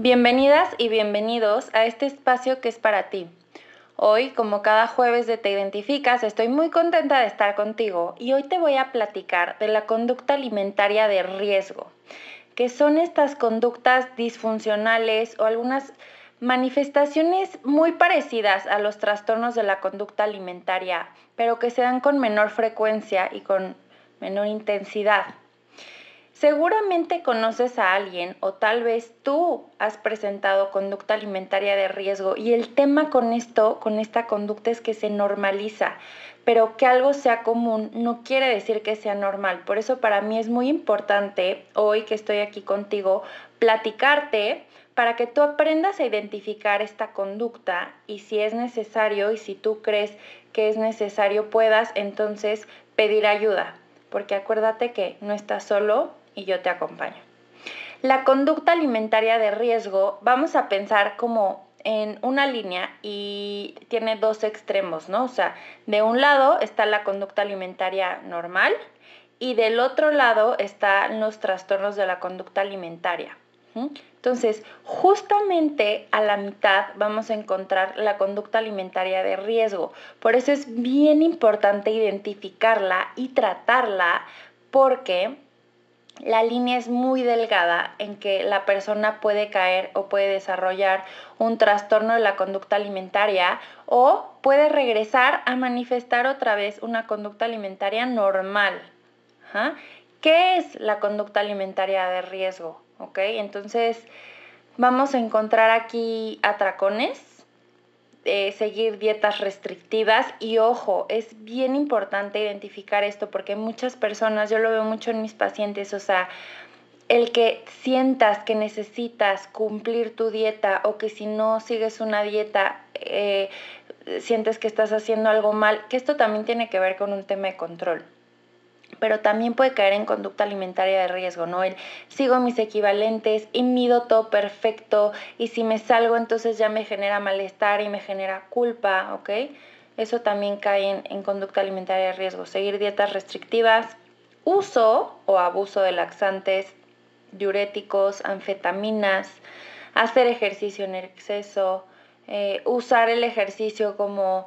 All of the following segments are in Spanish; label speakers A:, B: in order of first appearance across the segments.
A: Bienvenidas y bienvenidos a este espacio que es para ti. Hoy, como cada jueves de Te Identificas, estoy muy contenta de estar contigo y hoy te voy a platicar de la conducta alimentaria de riesgo, que son estas conductas disfuncionales o algunas manifestaciones muy parecidas a los trastornos de la conducta alimentaria, pero que se dan con menor frecuencia y con menor intensidad. Seguramente conoces a alguien o tal vez tú has presentado conducta alimentaria de riesgo y el tema con esto, con esta conducta es que se normaliza, pero que algo sea común no quiere decir que sea normal. Por eso para mí es muy importante hoy que estoy aquí contigo platicarte para que tú aprendas a identificar esta conducta y si es necesario y si tú crees que es necesario puedas entonces pedir ayuda, porque acuérdate que no estás solo y yo te acompaño. La conducta alimentaria de riesgo, vamos a pensar como en una línea y tiene dos extremos, ¿no? O sea, de un lado está la conducta alimentaria normal y del otro lado están los trastornos de la conducta alimentaria. Entonces, justamente a la mitad vamos a encontrar la conducta alimentaria de riesgo. Por eso es bien importante identificarla y tratarla porque la línea es muy delgada en que la persona puede caer o puede desarrollar un trastorno de la conducta alimentaria o puede regresar a manifestar otra vez una conducta alimentaria normal. ¿Qué es la conducta alimentaria de riesgo? Entonces vamos a encontrar aquí atracones, eh, seguir dietas restrictivas. Y ojo, es bien importante identificar esto porque muchas personas, yo lo veo mucho en mis pacientes, o sea, el que sientas que necesitas cumplir tu dieta o que si no sigues una dieta eh, sientes que estás haciendo algo mal, que esto también tiene que ver con un tema de control pero también puede caer en conducta alimentaria de riesgo, ¿no? El sigo mis equivalentes y mido todo perfecto y si me salgo entonces ya me genera malestar y me genera culpa, ¿ok? Eso también cae en, conducta alimentaria de riesgo. Seguir dietas restrictivas, uso o abuso de laxantes, diuréticos, anfetaminas, hacer ejercicio en exceso, eh, usar el ejercicio como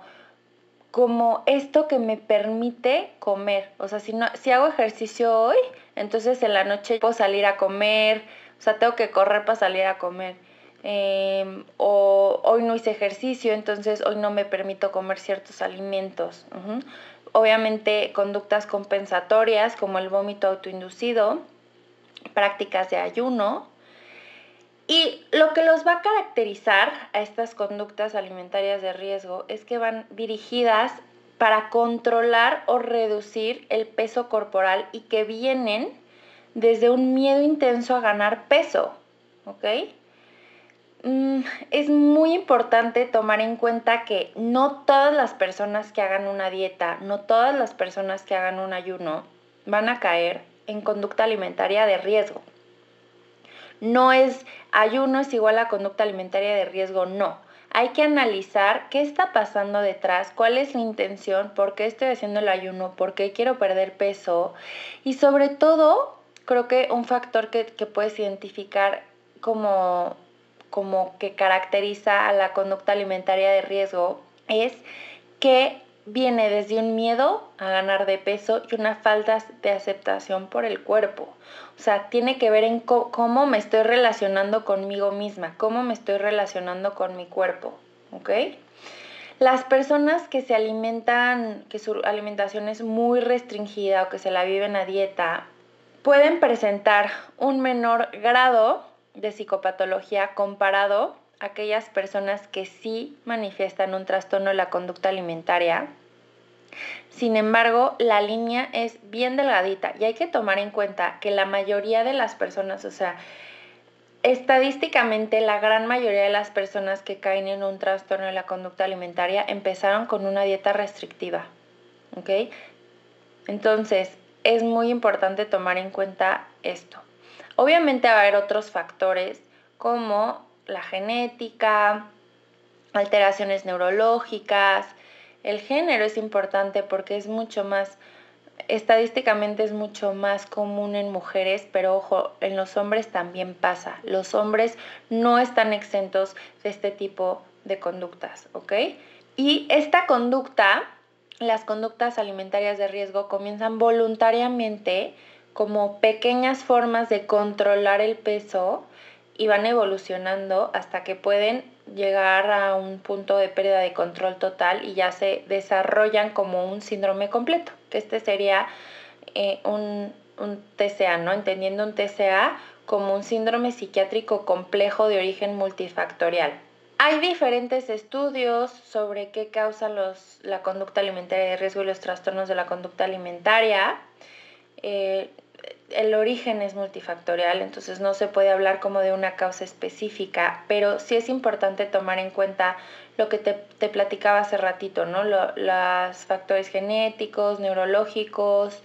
A: como esto que me permite comer. O sea, si, no, si hago ejercicio hoy, entonces en la noche puedo salir a comer, o sea, tengo que correr para salir a comer. Em, o hoy no hice ejercicio, entonces hoy no me permito comer ciertos alimentos. Obviamente conductas compensatorias como el vómito autoinducido, prácticas de ayuno, y lo que los va a caracterizar a estas conductas alimentarias de riesgo es que van dirigidas para controlar o reducir el peso corporal y que vienen desde un miedo intenso a ganar peso, ¿ok? Mm, es muy importante tomar en cuenta que no todas las personas que hagan una dieta, no todas las personas que hagan un ayuno van a caer en conducta alimentaria de riesgo. No es ayuno es igual a conducta alimentaria de riesgo, no. Hay que analizar qué está pasando detrás, cuál es la intención, por qué estoy haciendo el ayuno, por qué quiero perder peso y sobre todo creo que un factor que, puedes identificar como, como que caracteriza a la conducta alimentaria de riesgo es que viene desde un miedo a ganar de peso y una falta de aceptación por el cuerpo. O sea, tiene que ver en cómo me estoy relacionando conmigo misma, cómo me estoy relacionando con mi cuerpo, ¿ok? Las personas que se alimentan, que su alimentación es muy restringida o que se la viven a dieta, pueden presentar un menor grado de psicopatología comparado aquellas personas que sí manifiestan un trastorno de la conducta alimentaria Sin embargo, la línea es bien delgadita y hay que tomar en cuenta que la mayoría de las personas, o sea, estadísticamente la gran mayoría de las personas que caen en un trastorno de la conducta alimentaria empezaron con una dieta restrictiva. ¿Ok? Entonces, es muy importante tomar en cuenta esto. Obviamente va a haber otros factores como la genética, alteraciones neurológicas, el género es importante porque es mucho más, estadísticamente es mucho más común en mujeres, pero ojo, en los hombres también pasa. Los hombres no están exentos de este tipo de conductas, ¿ok? Y esta conducta, las conductas alimentarias de riesgo comienzan voluntariamente como pequeñas formas de controlar el peso y van evolucionando hasta que pueden llegar a un punto de pérdida de control total y ya se desarrollan como un síndrome completo, este sería eh, un, un TCA, ¿no? Entendiendo un TCA como un síndrome psiquiátrico complejo de origen multifactorial. Hay diferentes estudios sobre qué causan los, la conducta alimentaria de riesgo y los trastornos de la conducta alimentaria. Eh, el origen es multifactorial, entonces no se puede hablar como de una causa específica, pero sí es importante tomar en cuenta lo que te, te platicaba hace ratito, ¿no? los factores genéticos, neurológicos,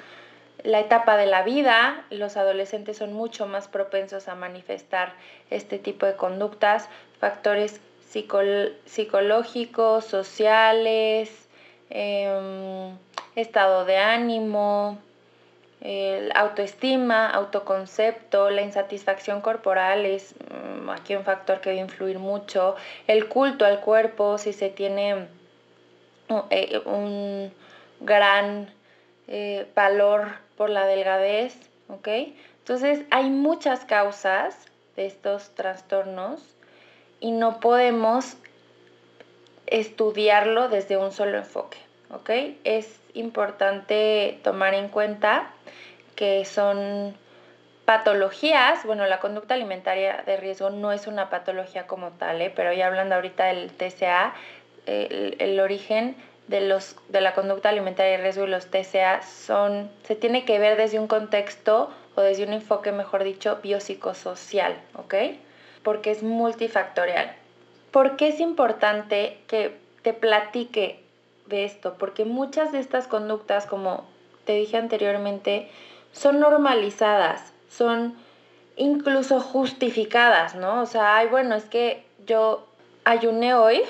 A: la etapa de la vida, los adolescentes son mucho más propensos a manifestar este tipo de conductas, factores psicológicos, sociales, em, estado de ánimo, el autoestima, autoconcepto, la insatisfacción corporal es mm, aquí un factor que debe influir mucho, el culto al cuerpo, si se tiene eh, un gran eh, valor por la delgadez, ¿ok? Entonces hay muchas causas de estos trastornos y no podemos estudiarlo desde un solo enfoque, ¿ok? Es importante tomar en cuenta que son patologías, bueno, la conducta alimentaria de riesgo no es una patología como tal, ¿eh? pero ya hablando ahorita del TCA, el, origen de, los, de la conducta alimentaria de riesgo y los TCA son, se tiene que ver desde un contexto o desde un enfoque, mejor dicho, biopsicosocial, ¿ok? Porque es multifactorial. ¿Por qué es importante que te platique de esto? Porque muchas de estas conductas, como te dije anteriormente, son normalizadas, son incluso justificadas, ¿no? O sea, ay, bueno, es que yo ayuné hoy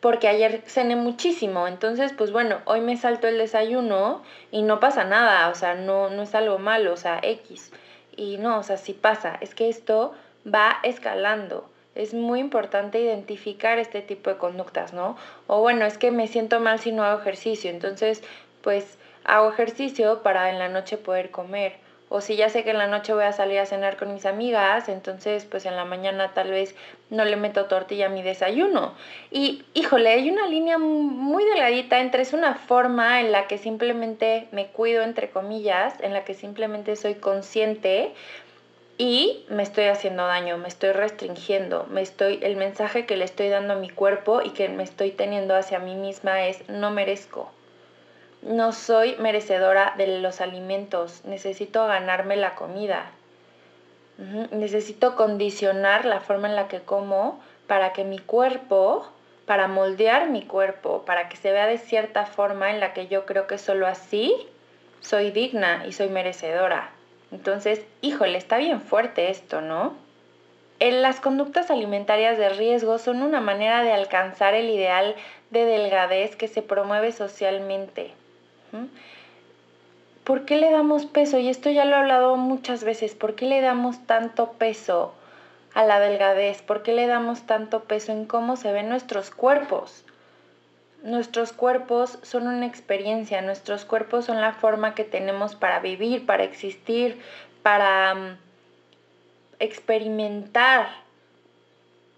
A: porque ayer cené muchísimo, entonces pues bueno, hoy me salto el desayuno y no pasa nada, o sea, no, no es algo malo, o sea, X. Y no, o sea, sí pasa, es que esto va escalando. Es muy importante identificar este tipo de conductas, ¿no? O bueno, es que me siento mal si no hago ejercicio, entonces pues hago ejercicio para en la noche poder comer. O si ya sé que en la noche voy a salir a cenar con mis amigas, entonces pues en la mañana tal vez no le meto tortilla a mi desayuno. Y híjole, hay una línea muy delgadita entre es una forma en la que simplemente me cuido, entre comillas, en la que simplemente soy consciente y me estoy haciendo daño, me estoy restringiendo, me estoy el mensaje que le estoy dando a mi cuerpo y que me estoy teniendo hacia mí misma es no merezco no soy merecedora de los alimentos, necesito ganarme la comida. Necesito condicionar la forma en la que como para que mi cuerpo, para moldear mi cuerpo, para que se vea de cierta forma en la que yo creo que solo así soy digna y soy merecedora. Entonces, híjole, está bien fuerte esto, ¿no? Las conductas alimentarias de riesgo son una manera de alcanzar el ideal de delgadez que se promueve socialmente. ¿Por qué le damos peso? Y esto ya lo he hablado muchas veces. ¿Por qué le damos tanto peso a la delgadez? ¿Por qué le damos tanto peso en cómo se ven nuestros cuerpos? Nuestros cuerpos son una experiencia, nuestros cuerpos son la forma que tenemos para vivir, para existir, para mm, experimentar.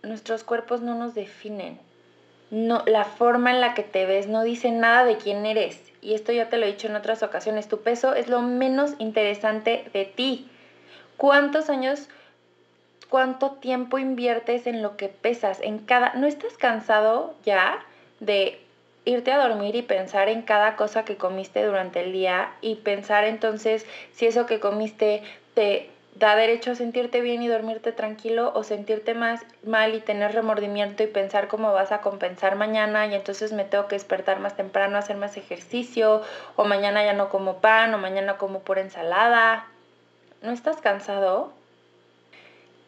A: Nuestros cuerpos no nos definen. No, la forma en la que te ves no dice nada de quién eres y esto ya te lo he dicho en otras ocasiones, tu peso es lo menos interesante de ti. ¿Cuántos años, cuánto tiempo inviertes en lo que pesas? En cada, ¿no estás cansado ya de irte a dormir y pensar en cada cosa que comiste durante el día y pensar entonces si eso que comiste te da derecho a sentirte bien y dormirte tranquilo o sentirte más mal y tener remordimiento y pensar cómo vas a compensar mañana y entonces me tengo que despertar más temprano, hacer más ejercicio o mañana ya no como pan o mañana como pura ensalada. ¿No estás cansado?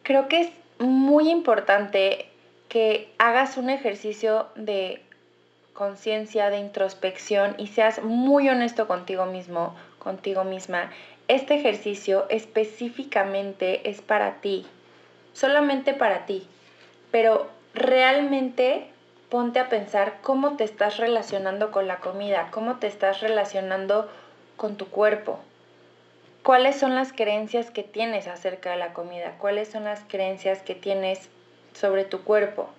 A: Creo que es muy importante que hagas un ejercicio de conciencia, de introspección y seas muy honesto contigo mismo, contigo misma. Este ejercicio específicamente es para ti, solamente para ti, pero realmente ponte a pensar cómo te estás relacionando con la comida, cómo te estás relacionando con tu cuerpo, cuáles son las creencias que tienes acerca de la comida, cuáles son las creencias que tienes sobre tu cuerpo.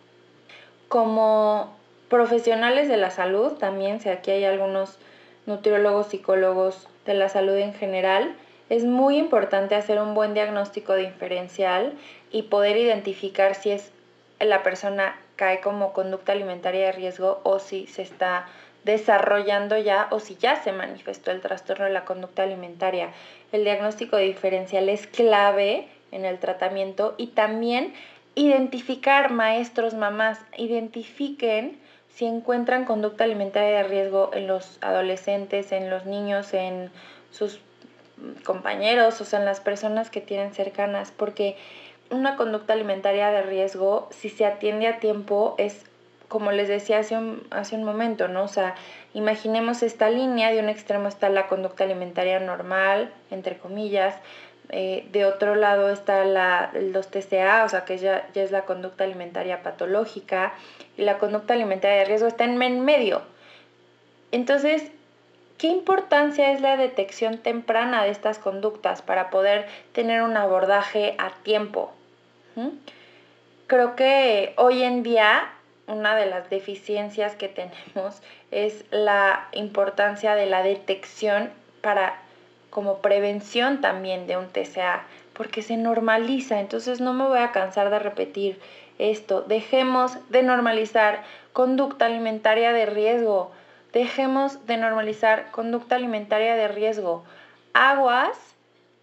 A: Como profesionales de la salud, también, si aquí hay algunos nutriólogos, psicólogos de la salud en general, es muy importante hacer un buen diagnóstico diferencial y poder identificar si es la persona cae como conducta alimentaria de riesgo o si se está desarrollando ya o si ya se manifestó el trastorno de la conducta alimentaria. El diagnóstico diferencial es clave en el tratamiento y también identificar maestros, mamás, identifiquen si encuentran conducta alimentaria de riesgo en los adolescentes, en los niños, en sus compañeros, o sea, en las personas que tienen cercanas, porque una conducta alimentaria de riesgo, si se atiende a tiempo, es como les decía hace un, hace un momento, ¿no? O sea, imaginemos esta línea, de un extremo está la conducta alimentaria normal, entre comillas, eh, de otro lado está la, los TCA, o sea que ya, ya es la conducta alimentaria patológica, y la conducta alimentaria de riesgo está en medio. Entonces, ¿qué importancia es la detección temprana de estas conductas para poder tener un abordaje a tiempo? ¿Mm? Creo que hoy en día una de las deficiencias que tenemos es la importancia de la detección para como prevención también de un TCA, porque se normaliza, entonces no me voy a cansar de repetir esto, dejemos de normalizar conducta alimentaria de riesgo, dejemos de normalizar conducta alimentaria de riesgo, aguas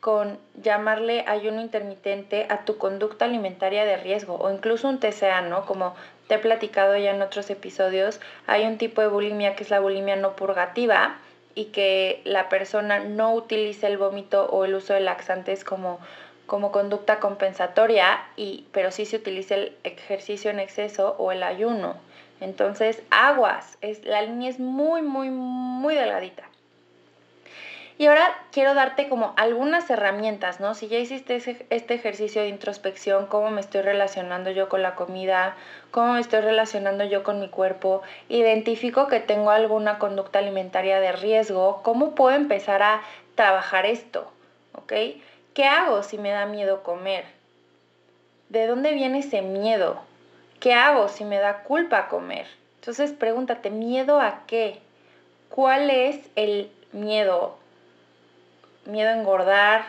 A: con llamarle ayuno intermitente a tu conducta alimentaria de riesgo o incluso un TCA, ¿no? Como te he platicado ya en otros episodios, hay un tipo de bulimia que es la bulimia no purgativa, y que la persona no utilice el vómito o el uso de laxantes como, como conducta compensatoria, y, pero sí se utiliza el ejercicio en exceso o el ayuno. Entonces, aguas, es, la línea es muy, muy, muy delgadita. Y ahora quiero darte como algunas herramientas, ¿no? Si ya hiciste este ejercicio de introspección, cómo me estoy relacionando yo con la comida, cómo me estoy relacionando yo con mi cuerpo, identifico que tengo alguna conducta alimentaria de riesgo, ¿cómo puedo empezar a trabajar esto? ¿Ok? ¿Qué hago si me da miedo comer? ¿De dónde viene ese miedo? ¿Qué hago si me da culpa comer? Entonces pregúntate, ¿miedo a qué? ¿Cuál es el miedo? Miedo a engordar,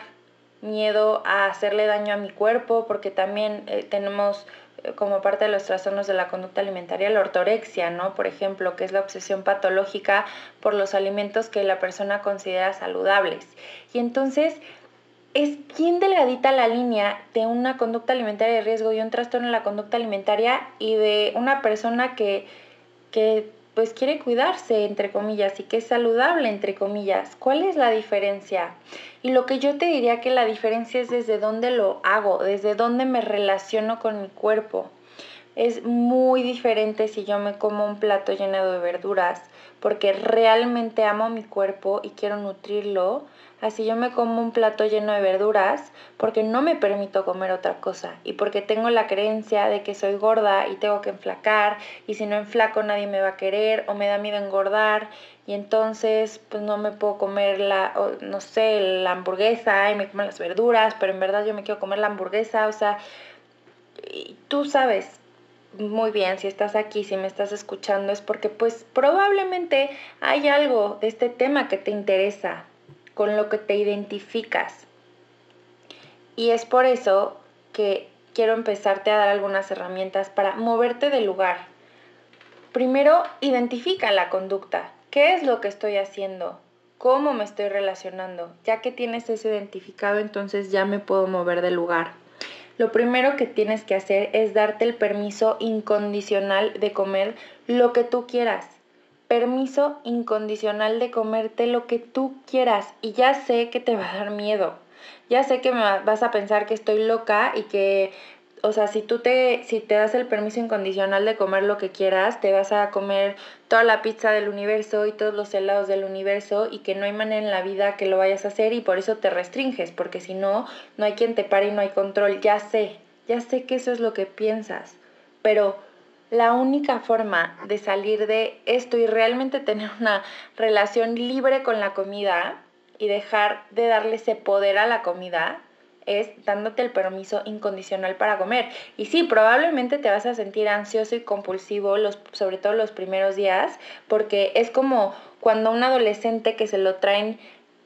A: miedo a hacerle daño a mi cuerpo, porque también eh, tenemos eh, como parte de los trastornos de la conducta alimentaria la ortorexia, ¿no? Por ejemplo, que es la obsesión patológica por los alimentos que la persona considera saludables. Y entonces es bien delgadita la línea de una conducta alimentaria de riesgo y un trastorno de la conducta alimentaria y de una persona que, que pues quiere cuidarse, entre comillas, y que es saludable, entre comillas. ¿Cuál es la diferencia? Y lo que yo te diría que la diferencia es desde dónde lo hago, desde dónde me relaciono con mi cuerpo. Es muy diferente si yo me como un plato lleno de verduras, porque realmente amo mi cuerpo y quiero nutrirlo, Así yo me como un plato lleno de verduras porque no me permito comer otra cosa y porque tengo la creencia de que soy gorda y tengo que enflacar y si no enflaco nadie me va a querer o me da miedo engordar y entonces pues no me puedo comer la, no sé, la hamburguesa y me como las verduras, pero en verdad yo me quiero comer la hamburguesa, o sea, tú sabes muy bien si estás aquí, si me estás escuchando, es porque pues probablemente hay algo de este tema que te interesa, con lo que te identificas. Y es por eso que quiero empezarte a dar algunas herramientas para moverte del lugar. primero identifica la conducta. ¿Qué es lo que estoy haciendo? ¿Cómo me estoy relacionando? Ya que tienes eso identificado, entonces ya me puedo mover del lugar. Lo primero que tienes que hacer es darte el permiso incondicional de comer lo que tú quieras. Permiso incondicional de comerte lo que tú quieras. Y ya sé que te va a dar miedo. Ya sé que me vas a pensar que estoy loca y que o sea, si tú te, si te das el permiso incondicional de comer lo que quieras, te vas a comer toda la pizza del universo y todos los helados del universo y que no hay manera en la vida que lo vayas a hacer y por eso te restringes, porque si no, no hay quien te pare y no hay control. Ya sé, ya sé que eso es lo que piensas, pero la única forma de salir de esto y realmente tener una relación libre con la comida y dejar de darle ese poder a la comida es dándote el permiso incondicional para comer. Y sí, probablemente te vas a sentir ansioso y compulsivo, los, sobre todo los primeros días, porque es como cuando un adolescente que se lo traen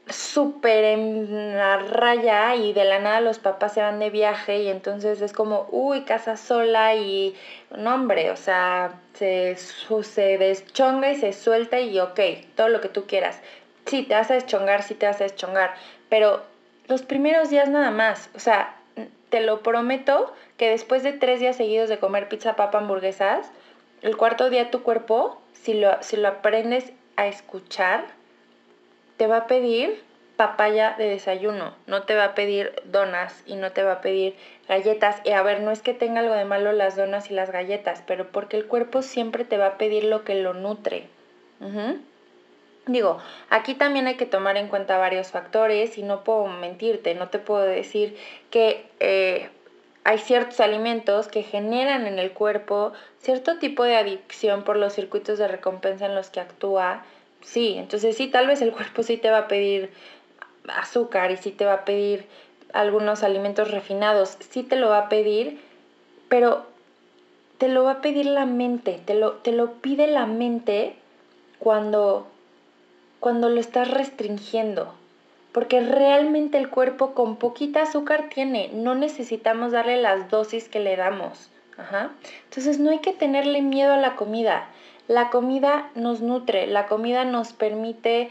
A: súper en la raya y de la nada los papás se van de viaje y entonces es como, uy, casa sola y no hombre, o sea, se, se deschonga y se suelta y ok, todo lo que tú quieras. Sí, te vas a deschongar, sí te vas a deschongar, pero los primeros días nada más. O sea, te lo prometo que después de tres días seguidos de comer pizza, papa, hamburguesas, el cuarto día tu cuerpo, si lo, si lo aprendes a escuchar, te va a pedir papaya de desayuno, no te va a pedir donas y no te va a pedir galletas. Y a ver, no es que tenga algo de malo las donas y las galletas, pero porque el cuerpo siempre te va a pedir lo que lo nutre. Digo, aquí también hay que tomar en cuenta varios factores y no puedo mentirte, no te puedo decir que eh, hay ciertos alimentos que generan en el cuerpo cierto tipo de adicción por los circuitos de recompensa en los que actúa. Sí, entonces sí, tal vez el cuerpo sí te va a pedir azúcar y sí te va a pedir algunos alimentos refinados, sí te lo va a pedir, pero te lo va a pedir la mente, te lo, te lo pide la mente cuando cuando lo estás restringiendo. Porque realmente el cuerpo con poquita azúcar tiene, no necesitamos darle las dosis que le damos. Entonces no hay que tenerle miedo a la comida. La comida nos nutre, la comida nos permite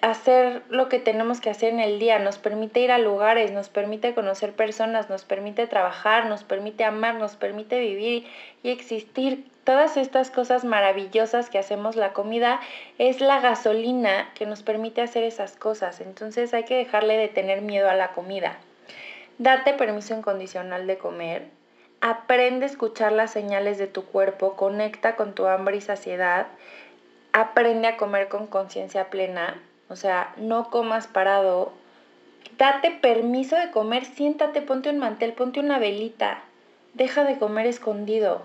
A: hacer lo que tenemos que hacer en el día, nos permite ir a lugares, nos permite conocer personas, nos permite trabajar, nos permite amar, nos permite vivir y existir todas estas cosas maravillosas que hacemos, la comida es la gasolina que nos permite hacer esas cosas. Entonces hay que dejarle de tener miedo a la comida. Date permiso incondicional de comer. Aprende a escuchar las señales de tu cuerpo, conecta con tu hambre y saciedad. Aprende a comer con conciencia plena. O sea, no comas parado. Date permiso de comer, siéntate, ponte un mantel, ponte una velita. Deja de comer escondido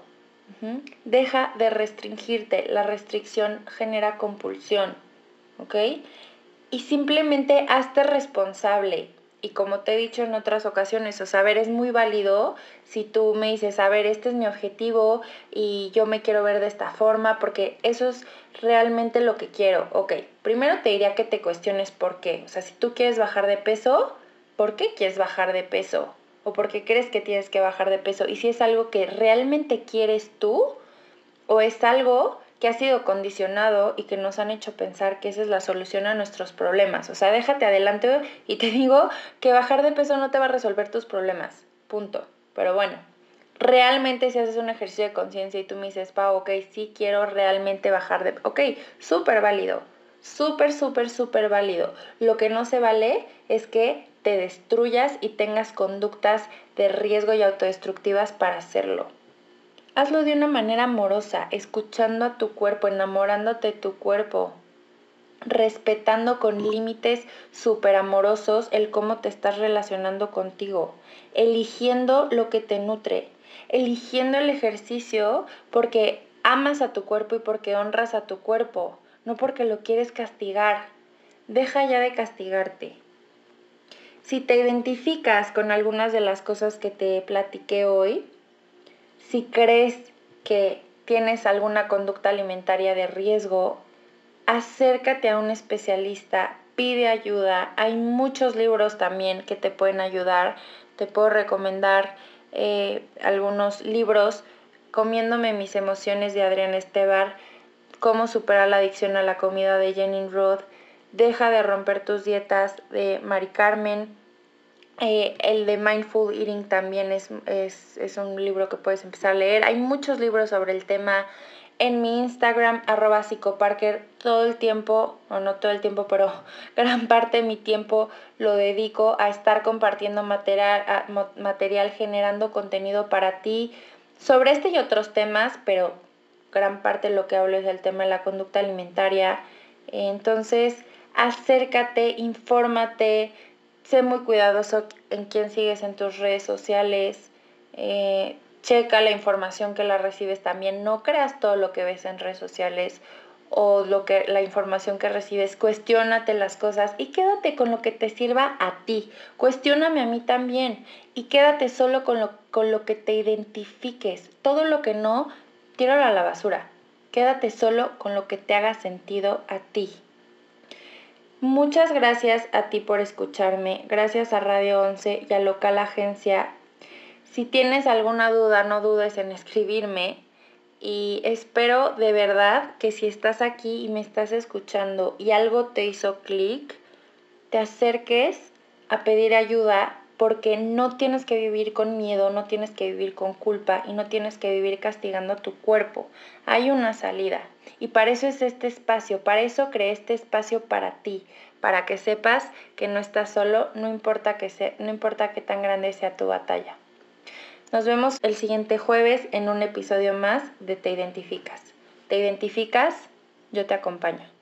A: Deja de restringirte. La restricción genera compulsión. ¿Ok? Y simplemente hazte responsable. Y como te he dicho en otras ocasiones, o sea, ver, es muy válido si tú me dices, a ver, este es mi objetivo y yo me quiero ver de esta forma, porque eso es realmente lo que quiero. Ok, primero te diría que te cuestiones por qué. O sea, si tú quieres bajar de peso, ¿por qué quieres bajar de peso? o porque crees que tienes que bajar de peso y si es algo que realmente quieres tú o es algo que ha sido condicionado y que nos han hecho pensar que esa es la solución a nuestros problemas. O sea, déjate adelante y te digo que bajar de peso no te va a resolver tus problemas. Punto. Pero bueno, realmente si haces un ejercicio de conciencia y tú me dices, pa, ok, sí quiero realmente bajar de... Ok, súper válido. Súper, súper, súper válido. Lo que no se vale es que te destruyas y tengas conductas de riesgo y autodestructivas para hacerlo. Hazlo de una manera amorosa, escuchando a tu cuerpo, enamorándote de tu cuerpo, respetando con límites súper amorosos el cómo te estás relacionando contigo, eligiendo lo que te nutre, eligiendo el ejercicio porque amas a tu cuerpo y porque honras a tu cuerpo, no porque lo quieres castigar. Deja ya de castigarte. Si te identificas con algunas de las cosas que te platiqué hoy, si crees que tienes alguna conducta alimentaria de riesgo, acércate a un especialista, pide ayuda. Hay muchos libros también que te pueden ayudar. Te puedo recomendar eh, algunos libros Comiéndome mis emociones de Adrián Estebar, Cómo superar la adicción a la comida de Jenny Roth, Deja de romper tus dietas de Mari Carmen, eh, el de Mindful Eating también es, es, es, un libro que puedes empezar a leer. Hay muchos libros sobre el tema en mi Instagram, arroba psicoparker, todo el tiempo, o no todo el tiempo, pero gran parte de mi tiempo lo dedico a estar compartiendo material, material generando contenido para ti sobre este y otros temas, pero gran parte de lo que hablo es del tema de la conducta alimentaria. Entonces, acércate, infórmate, sé muy cuidadoso en quién sigues en tus redes sociales. Eh, checa la información que la recibes también, no creas todo lo que ves en redes sociales o lo que la información que recibes, cuestionate las cosas y quédate con lo que te sirva a ti. Cuestióname a mí también y quédate solo con lo, con lo que te identifiques. Todo lo que no, tíralo a la basura. Quédate solo con lo que te haga sentido a ti. Muchas gracias a ti por escucharme, gracias a Radio 11 y a Local Agencia. Si tienes alguna duda, no dudes en escribirme. Y espero de verdad que si estás aquí y me estás escuchando y algo te hizo clic, te acerques a pedir ayuda porque no tienes que vivir con miedo, no tienes que vivir con culpa y no tienes que vivir castigando tu cuerpo. Hay una salida y para eso es este espacio, para eso creé este espacio para ti, para que sepas que no estás solo, no importa que no importa que tan grande sea tu batalla. Nos vemos el siguiente jueves en un episodio más de Te Identificas. ¿Te identificas? Yo te acompaño.